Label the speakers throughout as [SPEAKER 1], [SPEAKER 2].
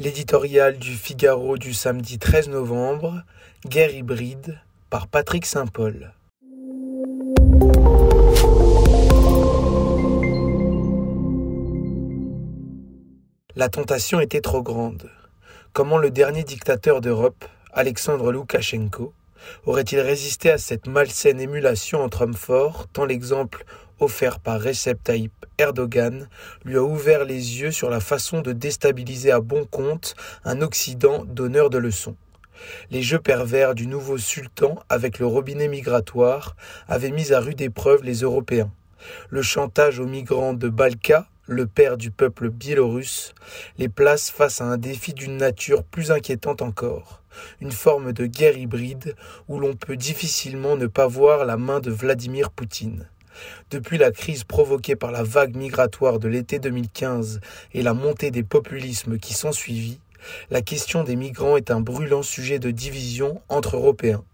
[SPEAKER 1] L'éditorial du Figaro du samedi 13 novembre, Guerre hybride, par Patrick Saint-Paul. La tentation était trop grande. Comment le dernier dictateur d'Europe, Alexandre Loukachenko, aurait-il résisté à cette malsaine émulation entre hommes forts, tant l'exemple offert par Recep Tayyip Erdogan lui a ouvert les yeux sur la façon de déstabiliser à bon compte un Occident donneur de leçons. Les jeux pervers du nouveau sultan avec le robinet migratoire avaient mis à rude épreuve les Européens. Le chantage aux migrants de Balka, le père du peuple biélorusse, les place face à un défi d'une nature plus inquiétante encore, une forme de guerre hybride où l'on peut difficilement ne pas voir la main de Vladimir Poutine. Depuis la crise provoquée par la vague migratoire de l'été 2015 et la montée des populismes qui s'ensuivit, la question des migrants est un brûlant sujet de division entre Européens.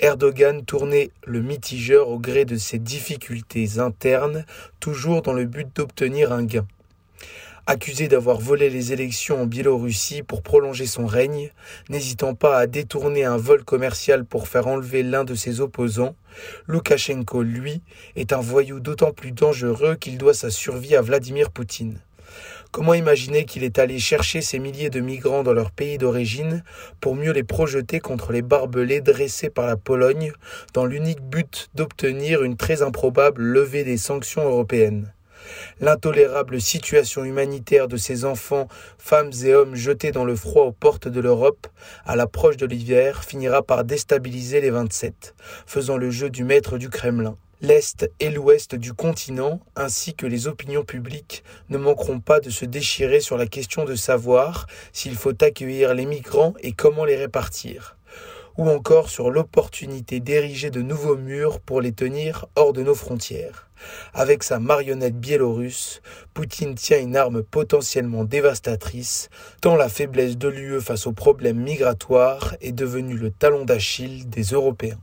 [SPEAKER 1] Erdogan tournait le mitigeur au gré de ses difficultés internes, toujours dans le but d'obtenir un gain. Accusé d'avoir volé les élections en Biélorussie pour prolonger son règne, n'hésitant pas à détourner un vol commercial pour faire enlever l'un de ses opposants, Loukachenko, lui, est un voyou d'autant plus dangereux qu'il doit sa survie à Vladimir Poutine. Comment imaginer qu'il est allé chercher ces milliers de migrants dans leur pays d'origine pour mieux les projeter contre les barbelés dressés par la Pologne dans l'unique but d'obtenir une très improbable levée des sanctions européennes? L'intolérable situation humanitaire de ces enfants, femmes et hommes jetés dans le froid aux portes de l'Europe, à l'approche de l'hiver, finira par déstabiliser les 27, faisant le jeu du maître du Kremlin. L'Est et l'Ouest du continent, ainsi que les opinions publiques, ne manqueront pas de se déchirer sur la question de savoir s'il faut accueillir les migrants et comment les répartir ou encore sur l'opportunité d'ériger de nouveaux murs pour les tenir hors de nos frontières. Avec sa marionnette biélorusse, Poutine tient une arme potentiellement dévastatrice, tant la faiblesse de l'UE face aux problèmes migratoires est devenue le talon d'Achille des Européens.